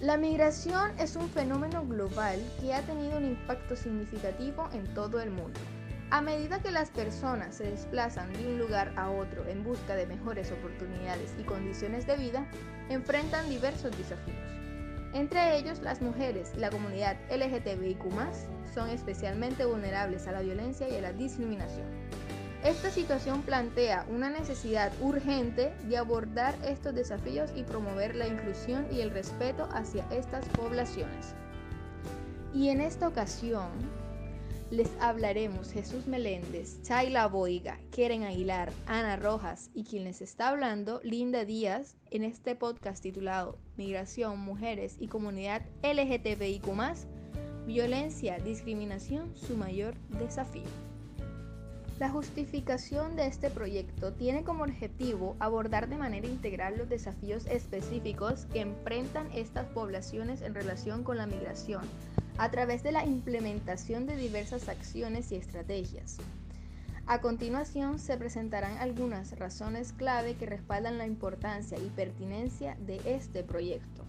La migración es un fenómeno global que ha tenido un impacto significativo en todo el mundo. A medida que las personas se desplazan de un lugar a otro en busca de mejores oportunidades y condiciones de vida, enfrentan diversos desafíos. Entre ellos, las mujeres y la comunidad LGTBIQ son especialmente vulnerables a la violencia y a la discriminación. Esta situación plantea una necesidad urgente de abordar estos desafíos y promover la inclusión y el respeto hacia estas poblaciones. Y en esta ocasión les hablaremos Jesús Meléndez, Chayla Boiga, Keren Aguilar, Ana Rojas y quien les está hablando, Linda Díaz, en este podcast titulado Migración, Mujeres y Comunidad LGTBIQ, Violencia, Discriminación, su mayor desafío. La justificación de este proyecto tiene como objetivo abordar de manera integral los desafíos específicos que enfrentan estas poblaciones en relación con la migración, a través de la implementación de diversas acciones y estrategias. A continuación se presentarán algunas razones clave que respaldan la importancia y pertinencia de este proyecto.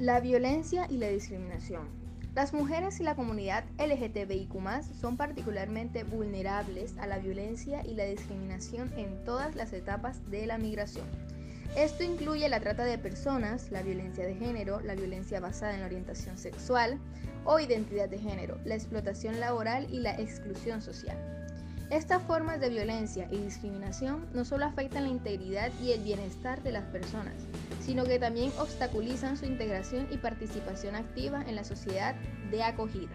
La violencia y la discriminación. Las mujeres y la comunidad LGTBIQ son particularmente vulnerables a la violencia y la discriminación en todas las etapas de la migración. Esto incluye la trata de personas, la violencia de género, la violencia basada en la orientación sexual o identidad de género, la explotación laboral y la exclusión social. Estas formas de violencia y discriminación no solo afectan la integridad y el bienestar de las personas, sino que también obstaculizan su integración y participación activa en la sociedad de acogida.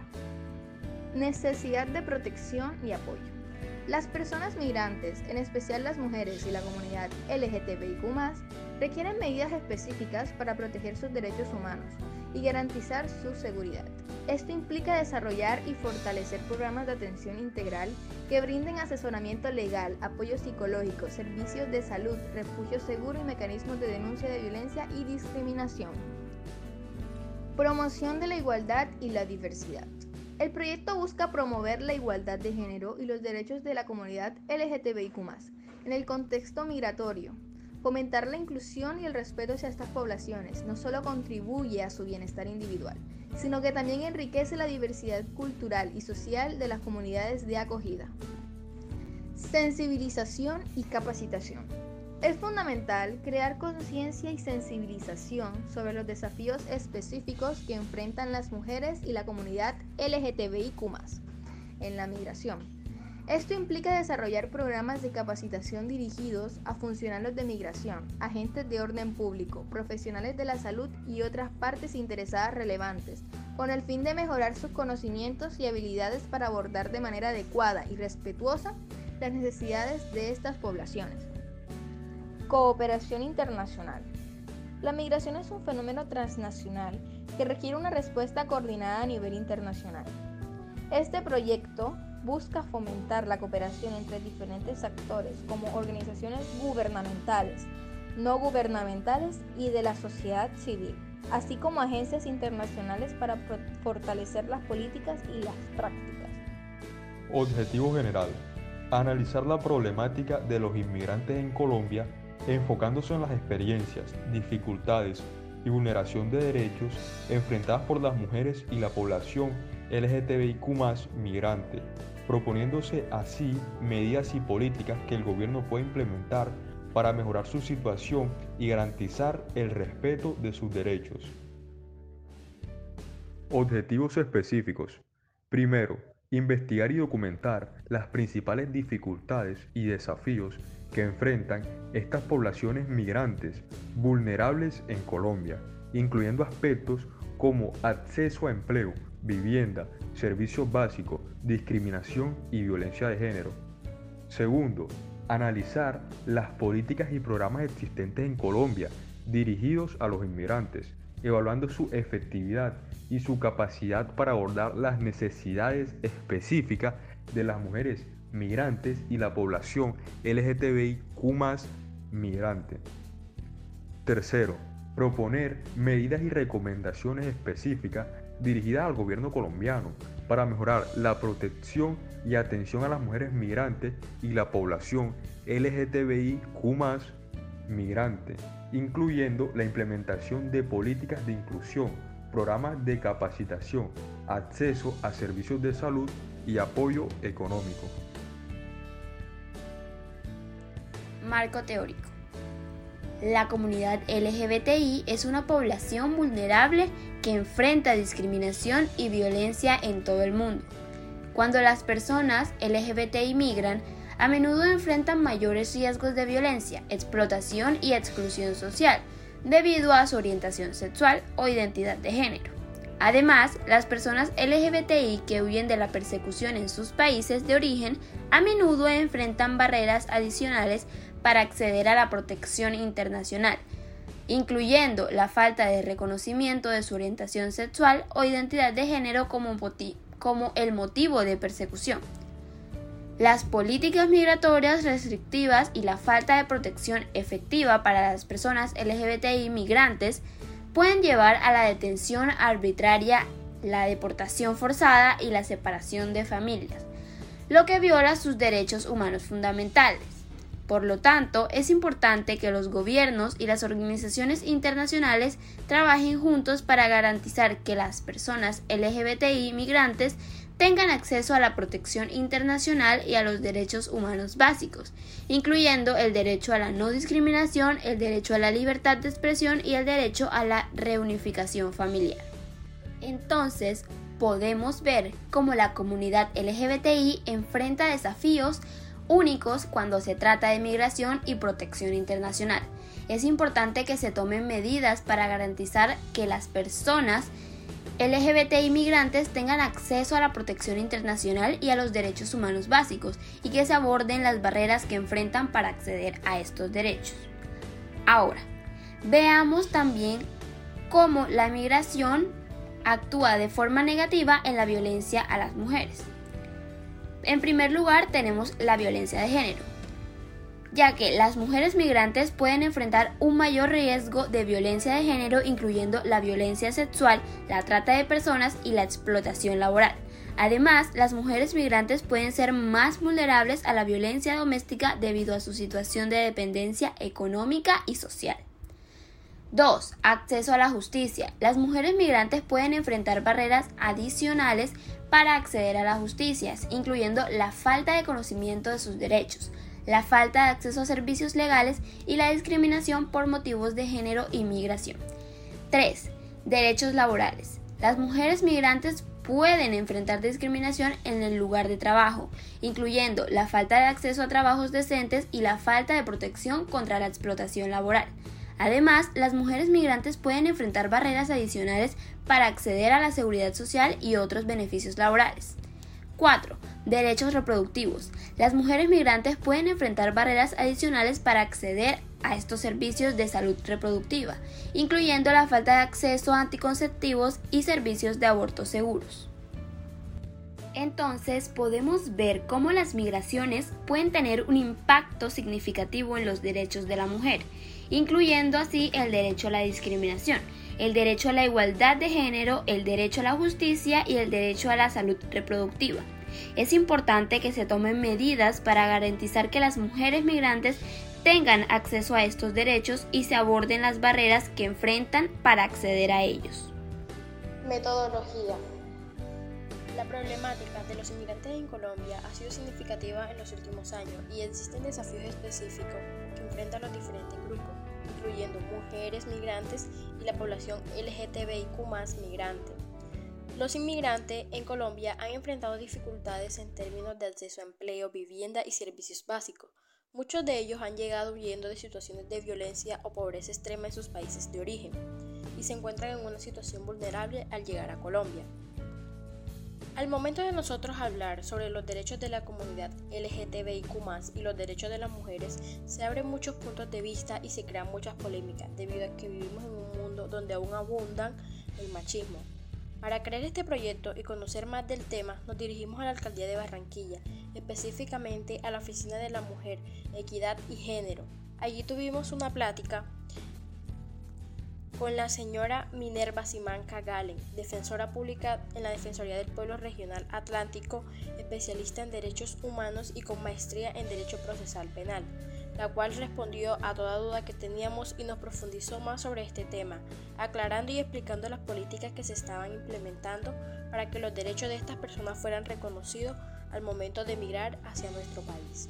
Necesidad de protección y apoyo. Las personas migrantes, en especial las mujeres y la comunidad LGTBIQ, requieren medidas específicas para proteger sus derechos humanos y garantizar su seguridad. Esto implica desarrollar y fortalecer programas de atención integral que brinden asesoramiento legal, apoyo psicológico, servicios de salud, refugio seguro y mecanismos de denuncia de violencia y discriminación. Promoción de la igualdad y la diversidad. El proyecto busca promover la igualdad de género y los derechos de la comunidad LGTBIQ en el contexto migratorio, Fomentar la inclusión y el respeto hacia estas poblaciones no solo contribuye a su bienestar individual, sino que también enriquece la diversidad cultural y social de las comunidades de acogida. Sensibilización y capacitación. Es fundamental crear conciencia y sensibilización sobre los desafíos específicos que enfrentan las mujeres y la comunidad LGTBIQ en la migración esto implica desarrollar programas de capacitación dirigidos a funcionarios de migración, agentes de orden público, profesionales de la salud y otras partes interesadas relevantes, con el fin de mejorar sus conocimientos y habilidades para abordar de manera adecuada y respetuosa las necesidades de estas poblaciones. Cooperación internacional. La migración es un fenómeno transnacional que requiere una respuesta coordinada a nivel internacional. Este proyecto busca fomentar la cooperación entre diferentes actores como organizaciones gubernamentales, no gubernamentales y de la sociedad civil, así como agencias internacionales para fortalecer las políticas y las prácticas. Objetivo general. Analizar la problemática de los inmigrantes en Colombia enfocándose en las experiencias, dificultades y vulneración de derechos enfrentadas por las mujeres y la población LGTBIQ migrante, proponiéndose así medidas y políticas que el gobierno puede implementar para mejorar su situación y garantizar el respeto de sus derechos. Objetivos específicos. Primero, investigar y documentar las principales dificultades y desafíos que enfrentan estas poblaciones migrantes vulnerables en Colombia, incluyendo aspectos como acceso a empleo, vivienda, servicios básicos, discriminación y violencia de género. Segundo, analizar las políticas y programas existentes en Colombia dirigidos a los inmigrantes, evaluando su efectividad y su capacidad para abordar las necesidades específicas de las mujeres migrantes y la población LGTBIQ migrante. Tercero, proponer medidas y recomendaciones específicas dirigida al gobierno colombiano para mejorar la protección y atención a las mujeres migrantes y la población LGTBIQ migrante, incluyendo la implementación de políticas de inclusión, programas de capacitación, acceso a servicios de salud y apoyo económico. Marco teórico. La comunidad LGBTI es una población vulnerable que enfrenta discriminación y violencia en todo el mundo. Cuando las personas LGBTI migran, a menudo enfrentan mayores riesgos de violencia, explotación y exclusión social debido a su orientación sexual o identidad de género. Además, las personas LGBTI que huyen de la persecución en sus países de origen a menudo enfrentan barreras adicionales para acceder a la protección internacional, incluyendo la falta de reconocimiento de su orientación sexual o identidad de género como, el motivo de persecución. Las políticas migratorias restrictivas y la falta de protección efectiva para las personas LGBTI migrantes pueden llevar a la detención arbitraria, la deportación forzada y la separación de familias, lo que viola sus derechos humanos fundamentales. Por lo tanto, es importante que los gobiernos y las organizaciones internacionales trabajen juntos para garantizar que las personas LGBTI migrantes tengan acceso a la protección internacional y a los derechos humanos básicos, incluyendo el derecho a la no discriminación, el derecho a la libertad de expresión y el derecho a la reunificación familiar. Entonces, podemos ver cómo la comunidad LGBTI enfrenta desafíos únicos cuando se trata de migración y protección internacional. Es importante que se tomen medidas para garantizar que las personas LGBT inmigrantes tengan acceso a la protección internacional y a los derechos humanos básicos y que se aborden las barreras que enfrentan para acceder a estos derechos. Ahora, veamos también cómo la migración actúa de forma negativa en la violencia a las mujeres. En primer lugar tenemos la violencia de género ya que las mujeres migrantes pueden enfrentar un mayor riesgo de violencia de género, incluyendo la violencia sexual, la trata de personas y la explotación laboral. Además, las mujeres migrantes pueden ser más vulnerables a la violencia doméstica debido a su situación de dependencia económica y social. 2. Acceso a la justicia. Las mujeres migrantes pueden enfrentar barreras adicionales para acceder a la justicia, incluyendo la falta de conocimiento de sus derechos, la falta de acceso a servicios legales y la discriminación por motivos de género y migración. 3. Derechos laborales. Las mujeres migrantes pueden enfrentar discriminación en el lugar de trabajo, incluyendo la falta de acceso a trabajos decentes y la falta de protección contra la explotación laboral. Además, las mujeres migrantes pueden enfrentar barreras adicionales para acceder a la seguridad social y otros beneficios laborales. 4. Derechos reproductivos. Las mujeres migrantes pueden enfrentar barreras adicionales para acceder a estos servicios de salud reproductiva, incluyendo la falta de acceso a anticonceptivos y servicios de aborto seguros. Entonces podemos ver cómo las migraciones pueden tener un impacto significativo en los derechos de la mujer, incluyendo así el derecho a la discriminación, el derecho a la igualdad de género, el derecho a la justicia y el derecho a la salud reproductiva. Es importante que se tomen medidas para garantizar que las mujeres migrantes tengan acceso a estos derechos y se aborden las barreras que enfrentan para acceder a ellos. Metodología. La problemática de los inmigrantes en Colombia ha sido significativa en los últimos años y existen desafíos específicos que enfrentan los diferentes grupos incluyendo mujeres migrantes y la población LGTBIQ migrante. Los inmigrantes en Colombia han enfrentado dificultades en términos de acceso a empleo, vivienda y servicios básicos. Muchos de ellos han llegado huyendo de situaciones de violencia o pobreza extrema en sus países de origen y se encuentran en una situación vulnerable al llegar a Colombia. Al momento de nosotros hablar sobre los derechos de la comunidad LGTBIQ y los derechos de las mujeres, se abren muchos puntos de vista y se crean muchas polémicas debido a que vivimos en un mundo donde aún abundan el machismo. Para crear este proyecto y conocer más del tema, nos dirigimos a la Alcaldía de Barranquilla, específicamente a la Oficina de la Mujer, Equidad y Género. Allí tuvimos una plática con la señora Minerva Simanca Galen, defensora pública en la Defensoría del Pueblo Regional Atlántico, especialista en derechos humanos y con maestría en Derecho Procesal Penal. la cual respondió a toda duda que teníamos y nos profundizó más sobre este tema, aclarando y explicando las políticas que se estaban implementando para que los derechos de estas personas fueran reconocidos al momento de emigrar hacia nuestro país.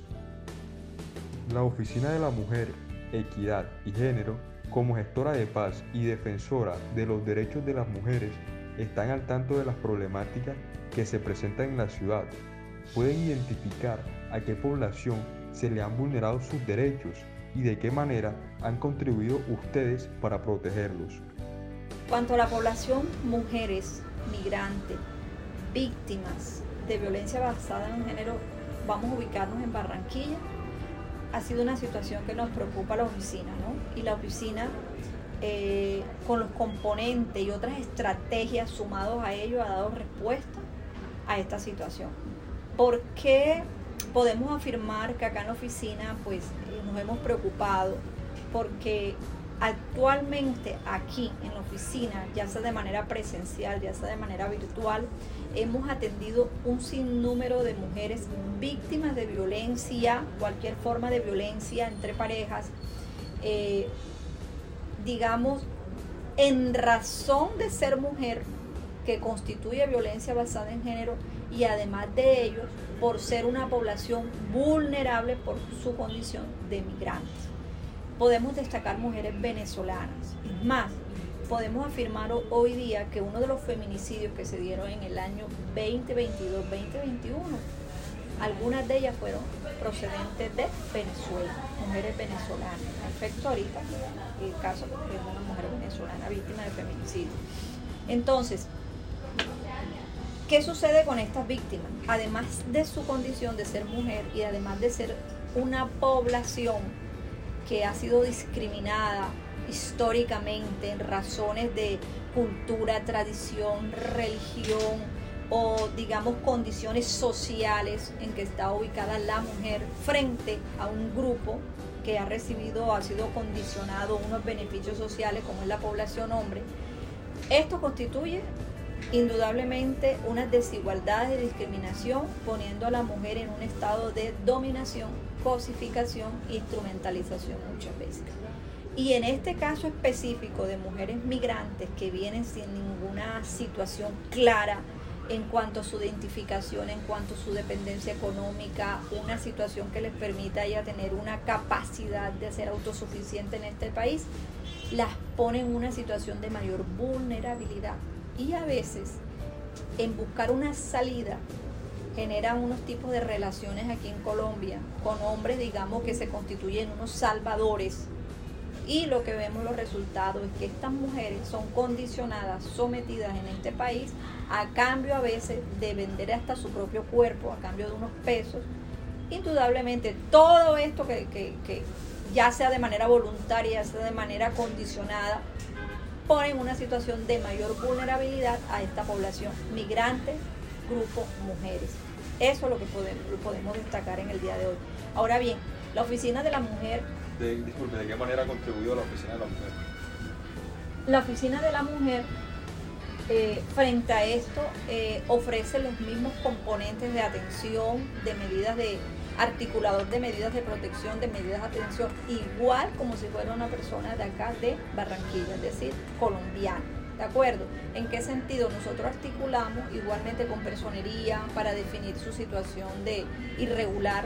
La Oficina de la Mujer, Equidad y Género, como gestora de paz y defensora de los derechos de las mujeres, están al tanto de las problemáticas que se presentan en la ciudad. Pueden identificar a qué población se le han vulnerado sus derechos y de qué manera han contribuido ustedes para protegerlos. Cuanto a la población mujeres, migrantes, víctimas de violencia basada en género, vamos a ubicarnos en Barranquilla. Ha sido una situación que nos preocupa a la oficina, ¿no? Y la oficina, eh, con los componentes y otras estrategias sumados a ello, ha dado respuesta a esta situación. ¿Por qué podemos afirmar que acá en la oficina pues eh, nos hemos preocupado? Porque actualmente aquí en la oficina, ya sea de manera presencial, ya sea de manera virtual, hemos atendido un sinnúmero de mujeres víctimas de violencia, cualquier forma de violencia entre parejas, eh, digamos, en razón de ser mujer, que constituye violencia basada en género, y además de ellos, por ser una población vulnerable por su condición de migrantes. Podemos destacar mujeres venezolanas. Es más, podemos afirmar hoy día que uno de los feminicidios que se dieron en el año 2022-2021, algunas de ellas fueron procedentes de Venezuela, mujeres venezolanas. Efecto ahorita, el caso de una mujer venezolana víctima de feminicidio. Entonces, ¿Qué sucede con estas víctimas? Además de su condición de ser mujer y además de ser una población que ha sido discriminada históricamente en razones de cultura, tradición, religión o digamos condiciones sociales en que está ubicada la mujer frente a un grupo que ha recibido, ha sido condicionado unos beneficios sociales como es la población hombre, esto constituye indudablemente una desigualdad y discriminación poniendo a la mujer en un estado de dominación, cosificación instrumentalización muchas veces. Y en este caso específico de mujeres migrantes que vienen sin ninguna situación clara en cuanto a su identificación, en cuanto a su dependencia económica, una situación que les permita a tener una capacidad de ser autosuficiente en este país, las pone en una situación de mayor vulnerabilidad y a veces en buscar una salida generan unos tipos de relaciones aquí en Colombia con hombres, digamos, que se constituyen unos salvadores. Y lo que vemos los resultados es que estas mujeres son condicionadas, sometidas en este país, a cambio a veces de vender hasta su propio cuerpo, a cambio de unos pesos. Indudablemente, todo esto que, que ya sea de manera voluntaria, ya sea de manera condicionada, pone en una situación de mayor vulnerabilidad a esta población migrante, grupo mujeres. Eso es lo que podemos, podemos destacar en el día de hoy. Ahora bien, la Oficina de la Mujer... De, disculpe, ¿de qué manera ha contribuido la Oficina de la Mujer? La Oficina de la Mujer, eh, frente a esto, eh, ofrece los mismos componentes de atención, de medidas de articulador de medidas de protección, de medidas de atención, igual como si fuera una persona de acá de Barranquilla, es decir, colombiana. ¿De acuerdo? ¿En qué sentido? Nosotros articulamos igualmente con personería para definir su situación de irregular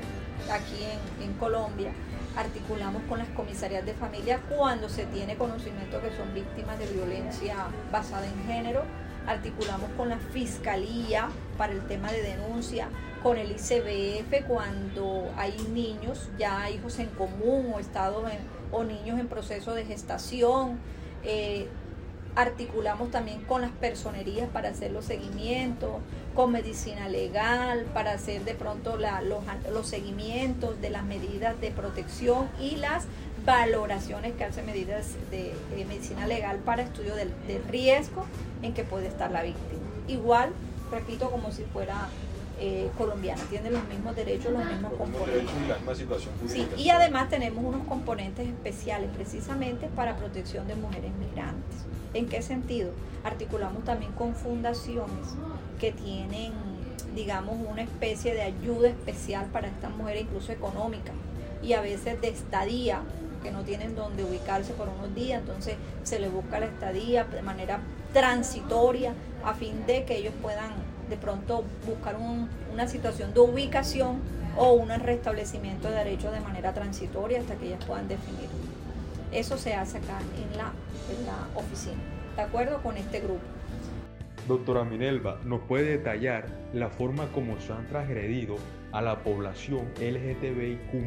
aquí en, en Colombia. Articulamos con las comisarías de familia cuando se tiene conocimiento que son víctimas de violencia basada en género. Articulamos con la fiscalía para el tema de denuncia con el ICBF cuando hay niños, ya hijos en común o estados o niños en proceso de gestación. Eh, articulamos también con las personerías para hacer los seguimientos, con medicina legal para hacer de pronto los, seguimientos de las medidas de protección y las valoraciones que hace medidas de, medicina legal para estudio del, del riesgo en que puede estar la víctima. Igual, repito, como si fuera eh, colombiana, tiene los mismos derechos, los mismos componentes. Sí, y además tenemos unos componentes especiales precisamente para protección de mujeres migrantes. ¿En qué sentido? Articulamos también con fundaciones que tienen, digamos, una especie de ayuda especial para estas mujeres, incluso económica, y a veces de estadía, que no tienen donde ubicarse por unos días, entonces se les busca la estadía de manera transitoria a fin de que ellos puedan de pronto buscar una situación de ubicación o un restablecimiento de derechos de manera transitoria hasta que ellas puedan definir. Eso se hace acá en la, en la oficina, de acuerdo con este grupo. Doctora Minelva, ¿nos puede detallar la forma como se han transgredido a la población LGTBIQ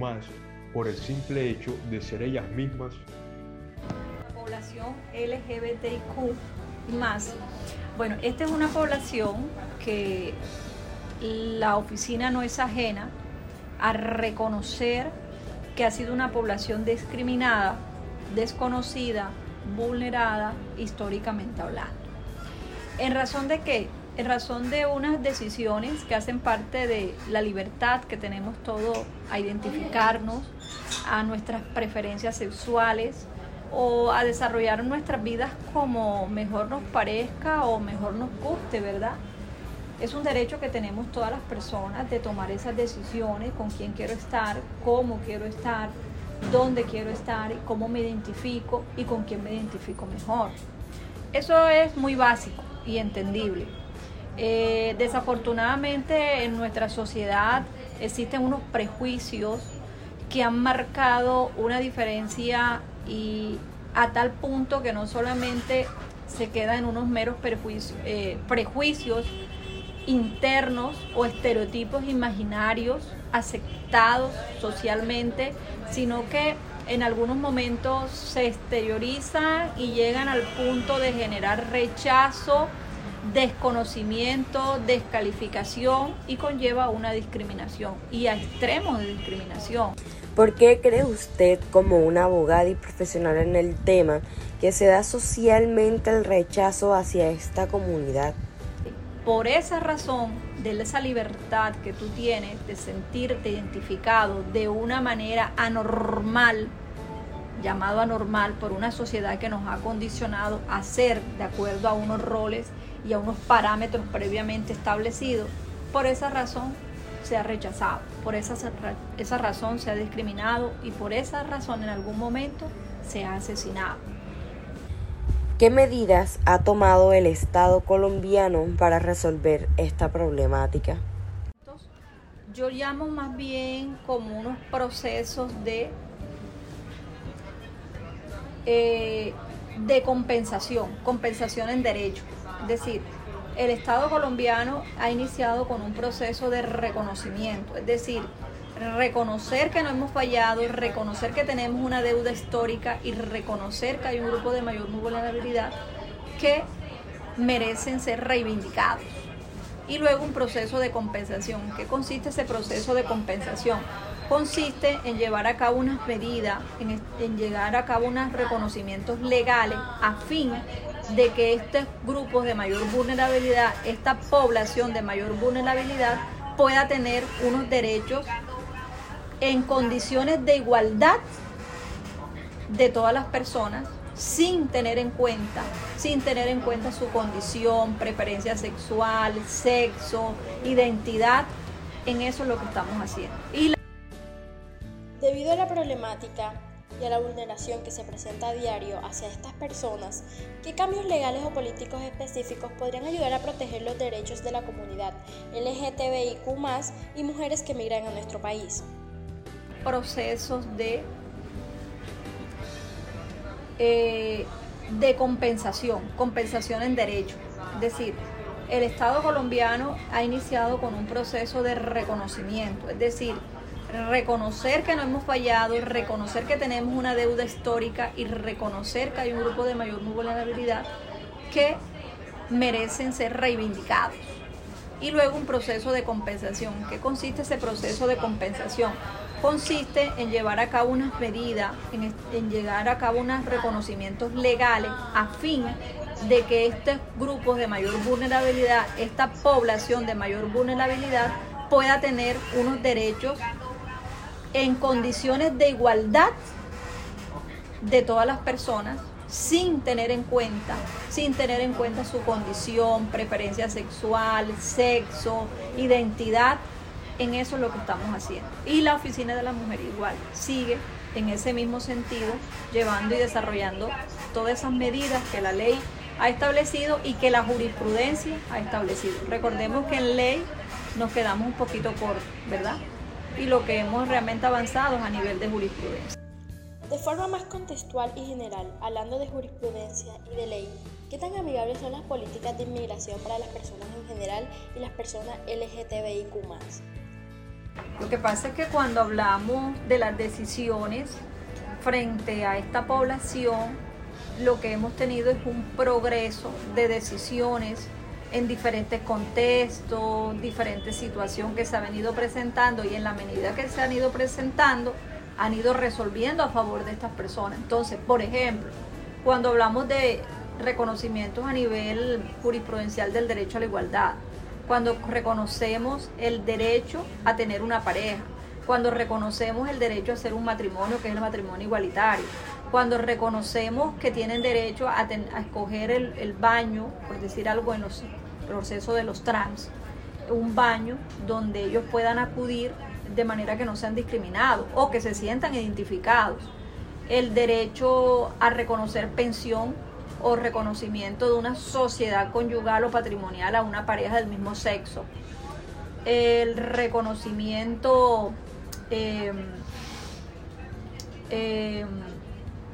por el simple hecho de ser ellas mismas? La población LGBTIQ bueno, esta es una población que la oficina no es ajena a reconocer que ha sido una población discriminada, desconocida, vulnerada históricamente hablando. ¿En razón de qué? En razón de unas decisiones que hacen parte de la libertad que tenemos todos a identificarnos, a nuestras preferencias sexuales o a desarrollar nuestras vidas como mejor nos parezca o mejor nos guste, ¿verdad? Es un derecho que tenemos todas las personas de tomar esas decisiones, con quién quiero estar, cómo quiero estar, dónde quiero estar, cómo me identifico y con quién me identifico mejor. Eso es muy básico y entendible. Eh, desafortunadamente en nuestra sociedad existen unos prejuicios que han marcado una diferencia y a tal punto que no solamente se queda en unos meros eh, prejuicios internos o estereotipos imaginarios aceptados socialmente, sino que en algunos momentos se exteriorizan y llegan al punto de generar rechazo, desconocimiento, descalificación y conlleva una discriminación y a extremos de discriminación. ¿Por qué cree usted, como una abogada y profesional en el tema, que se da socialmente el rechazo hacia esta comunidad? Por esa razón, de esa libertad que tú tienes de sentirte identificado de una manera anormal, llamado anormal por una sociedad que nos ha condicionado a ser de acuerdo a unos roles y a unos parámetros previamente establecidos. Por esa razón se ha rechazado, por esa, esa razón se ha discriminado y por esa razón en algún momento se ha asesinado. ¿Qué medidas ha tomado el Estado colombiano para resolver esta problemática? Yo llamo más bien como unos procesos de, eh, de compensación, compensación en derecho. Es decir, el Estado colombiano ha iniciado con un proceso de reconocimiento, es decir, reconocer que no hemos fallado, reconocer que tenemos una deuda histórica y reconocer que hay un grupo de mayor vulnerabilidad que merecen ser reivindicados. Y luego un proceso de compensación. ¿Qué consiste ese proceso de compensación? Consiste en llevar a cabo unas medidas, en, en llevar a cabo unos reconocimientos legales a fin de que estos grupos de mayor vulnerabilidad, esta población de mayor vulnerabilidad, pueda tener unos derechos en condiciones de igualdad de todas las personas sin tener en cuenta, sin tener en cuenta su condición, preferencia sexual, sexo, identidad. En eso es lo que estamos haciendo. Y Debido a la problemática y a la vulneración que se presenta a diario hacia estas personas, ¿qué cambios legales o políticos específicos podrían ayudar a proteger los derechos de la comunidad LGTBIQ y mujeres que migran a nuestro país? Procesos de, eh, de compensación, compensación en derecho. Es decir, el Estado colombiano ha iniciado con un proceso de reconocimiento, es decir, reconocer que no hemos fallado, reconocer que tenemos una deuda histórica y reconocer que hay un grupo de mayor vulnerabilidad que merecen ser reivindicados. Y luego un proceso de compensación. ¿Qué consiste ese proceso de compensación? Consiste en llevar a cabo unas medidas, en, en llevar a cabo unos reconocimientos legales a fin de que estos grupos de mayor vulnerabilidad, esta población de mayor vulnerabilidad, pueda tener unos derechos en condiciones de igualdad de todas las personas sin tener en cuenta, sin tener en cuenta su condición, preferencia sexual, sexo, identidad. en eso es lo que estamos haciendo. Y la Oficina de la Mujer igual sigue en ese mismo sentido, llevando y desarrollando todas esas medidas que la ley ha establecido y que la jurisprudencia ha establecido. Recordemos que en ley nos quedamos un poquito cortos, ¿verdad? Y lo que hemos realmente avanzado a nivel de jurisprudencia. De forma más contextual y general, hablando de jurisprudencia y de ley, ¿qué tan amigables son las políticas de inmigración para las personas en general y las personas LGTBIQ? Lo que pasa es que cuando hablamos de las decisiones frente a esta población, lo que hemos tenido es un progreso de decisiones en diferentes contextos, diferentes situaciones que se han venido presentando y en la medida que se han ido presentando, han ido resolviendo a favor de estas personas. Entonces, por ejemplo, cuando hablamos de reconocimientos a nivel jurisprudencial del derecho a la igualdad, cuando reconocemos el derecho a tener una pareja, cuando reconocemos el derecho a hacer un matrimonio, que es el matrimonio igualitario, cuando reconocemos que tienen derecho a, escoger el, baño, por decir algo en los procesos de los trans, un baño donde ellos puedan acudir de manera que no sean discriminados o que se sientan identificados. El derecho a reconocer pensión o reconocimiento de una sociedad conyugal o patrimonial a una pareja del mismo sexo. El reconocimiento em, em,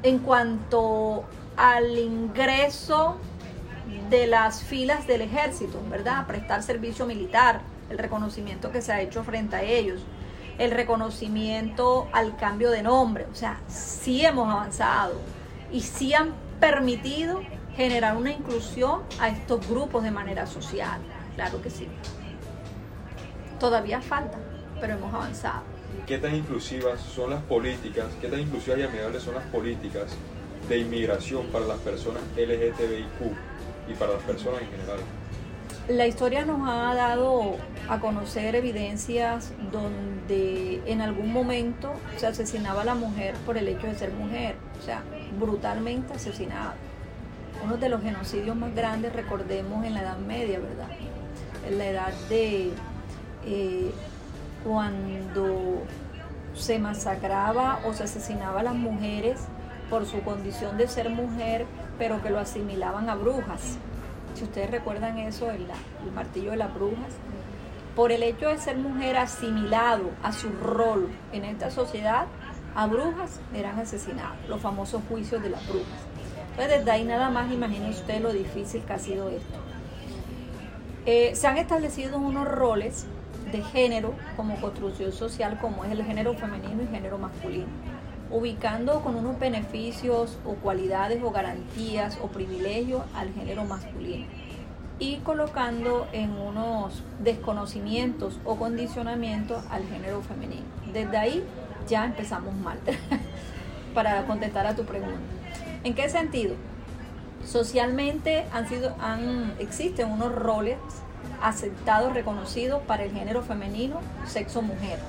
en cuanto al ingreso de las filas del ejército, ¿verdad? prestar servicio militar, el reconocimiento que se ha hecho frente a ellos, el reconocimiento al cambio de nombre, o sea, sí hemos avanzado y sí han permitido generar una inclusión a estos grupos de manera social. Claro que sí. Todavía falta, pero hemos avanzado. ¿Qué tan inclusivas son las políticas, qué tan inclusivas y amigables son las políticas de inmigración para las personas LGTBIQ y para las personas en general? La historia nos ha dado a conocer evidencias donde en algún momento se asesinaba a la mujer por el hecho de ser mujer, o sea, brutalmente asesinada. Uno de los genocidios más grandes, recordemos, en la Edad Media, ¿verdad? En la edad de eh, cuando se masacraba o se asesinaba a las mujeres por su condición de ser mujer, pero que lo asimilaban a brujas. Si ustedes recuerdan eso, el, el martillo de las brujas, por el hecho de ser mujer asimilado a su rol en esta sociedad, a brujas eran asesinados, los famosos juicios de las brujas. Entonces desde ahí nada más imaginen ustedes lo difícil que ha sido esto. Eh, se han establecido unos roles de género como construcción social como es el género femenino y género masculino, ubicando con unos beneficios o cualidades o garantías o privilegios al género masculino y colocando en unos desconocimientos o condicionamientos al género femenino. Desde ahí ya empezamos mal para contestar a tu pregunta. ¿En qué sentido? Socialmente han sido, han, existen unos roles aceptados, reconocidos para el género femenino, sexo mujer.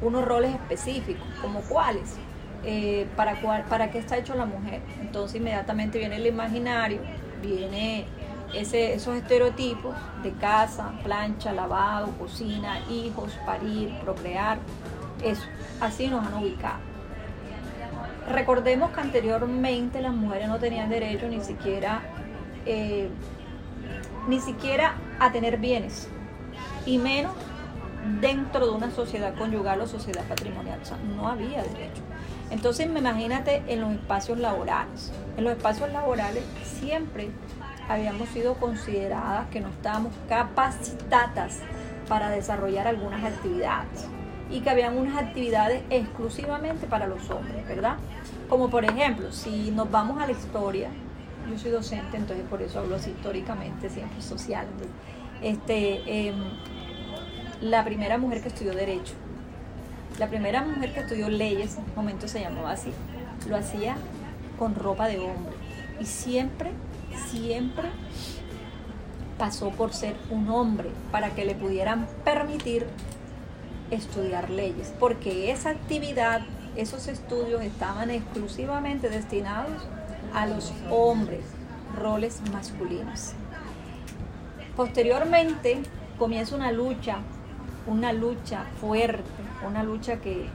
Unos roles específicos, como cuáles, eh, para, cuál, para qué está hecho la mujer. Entonces inmediatamente viene el imaginario, viene ese, esos estereotipos de casa, plancha, lavado, cocina, hijos, parir, procrear, eso, así nos han ubicado. Recordemos que anteriormente las mujeres no tenían derecho ni siquiera, eh, ni siquiera a tener bienes, y menos dentro de una sociedad conyugal o sociedad patrimonial. O sea, no había derecho. Entonces, imagínate en los espacios laborales. En los espacios laborales siempre habíamos sido consideradas que no estábamos capacitadas para desarrollar algunas actividades y que habían unas actividades exclusivamente para los hombres, ¿verdad? Como por ejemplo, si nos vamos a la historia, yo soy docente, entonces por eso hablo así históricamente, siempre social. Este, em, la primera mujer que estudió Derecho, la primera mujer que estudió leyes, en ese momento se llamaba así, lo hacía con ropa de hombre. Y siempre, siempre pasó por ser un hombre para que le pudieran permitir estudiar leyes, porque esa actividad, esos estudios estaban exclusivamente destinados a los hombres, roles masculinos. Posteriormente comienza una lucha una lucha fuerte, una lucha que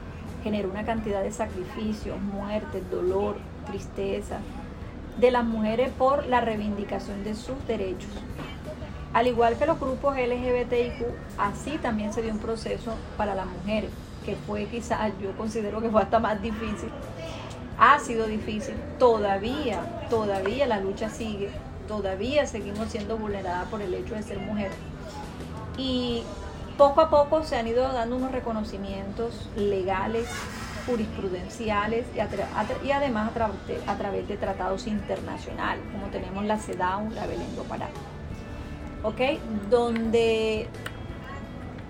generó una cantidad de sacrificios, muertes, dolor, tristeza de las mujeres por la reivindicación de sus derechos. Al igual que los grupos LGBTIQ, así también se dio un proceso para las mujeres, que fue quizás, yo considero que fue hasta más difícil. Ha sido difícil, todavía, todavía la lucha sigue, todavía seguimos siendo vulneradas por el hecho de ser mujeres. Y poco a poco se han ido dando unos reconocimientos legales, jurisprudenciales y, además a, través de tratados internacionales, como tenemos la CEDAW, la Belén do Pará. ¿Ok? Donde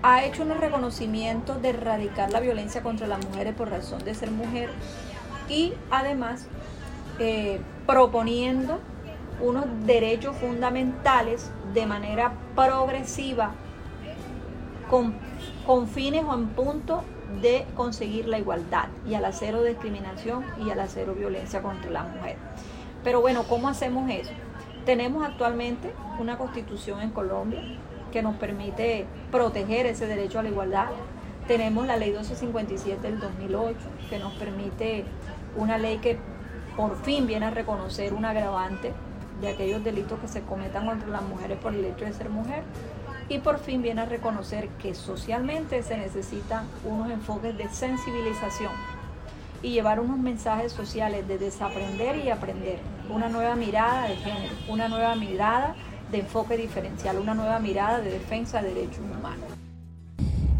ha hecho unos reconocimientos de erradicar la violencia contra las mujeres por razón de ser mujer y además eh, proponiendo unos derechos fundamentales de manera progresiva con, fines o en punto de conseguir la igualdad y a la cero discriminación y a la cero violencia contra la mujer. Pero bueno, ¿cómo hacemos eso? Tenemos actualmente una constitución en Colombia que nos permite proteger ese derecho a la igualdad. Tenemos la ley 1257 del 2008 que nos permite una ley que por fin viene a reconocer un agravante de aquellos delitos que se cometan contra las mujeres por el hecho de ser mujer y por fin viene a reconocer que socialmente se necesitan unos enfoques de sensibilización y llevar unos mensajes sociales de desaprender y aprender, una nueva mirada de género, una nueva mirada de enfoque diferencial, una nueva mirada de defensa de derechos humanos.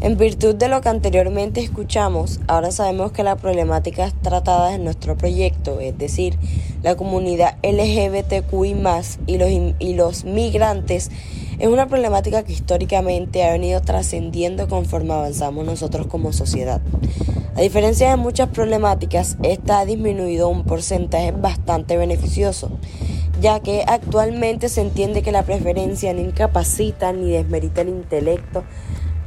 En virtud de lo que anteriormente escuchamos, ahora sabemos que las problemáticas tratadas en nuestro proyecto, es decir, la comunidad LGBTQI y los, y los migrantes, es una problemática que históricamente ha venido trascendiendo conforme avanzamos nosotros como sociedad. A diferencia de muchas problemáticas, esta ha disminuido un porcentaje bastante beneficioso, ya que actualmente se entiende que la preferencia no incapacita ni desmerita el intelecto,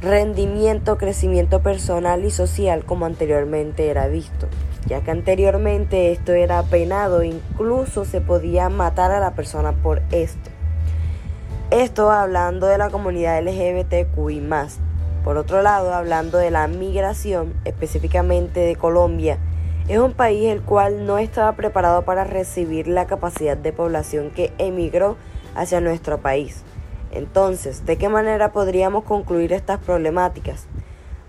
rendimiento, crecimiento personal y social como anteriormente era visto, ya que anteriormente esto era penado, incluso se podía matar a la persona por esto. Esto hablando de la comunidad LGBTQI. Por otro lado, hablando de la migración, específicamente de Colombia, es un país el cual no estaba preparado para recibir la capacidad de población que emigró hacia nuestro país. Entonces, ¿de qué manera podríamos concluir estas problemáticas?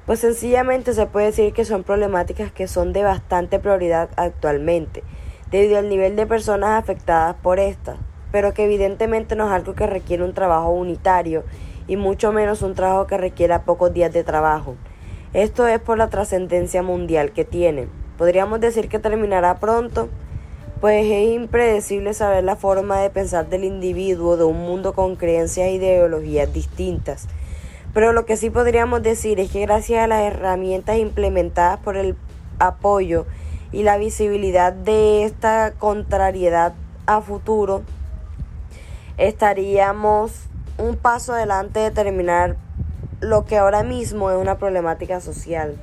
Pues sencillamente se puede decir que son problemáticas que son de bastante prioridad actualmente, debido al nivel de personas afectadas por estas pero que evidentemente no es algo que requiere un trabajo unitario y mucho menos un trabajo que requiera pocos días de trabajo. Esto es por la trascendencia mundial que tiene. Podríamos decir que terminará pronto, pues es impredecible saber la forma de pensar del individuo de un mundo con creencias e ideologías distintas. Pero lo que sí podríamos decir es que gracias a las herramientas implementadas por el apoyo y la visibilidad de esta contrariedad a futuro, estaríamos un paso adelante de terminar lo que ahora mismo es una problemática social.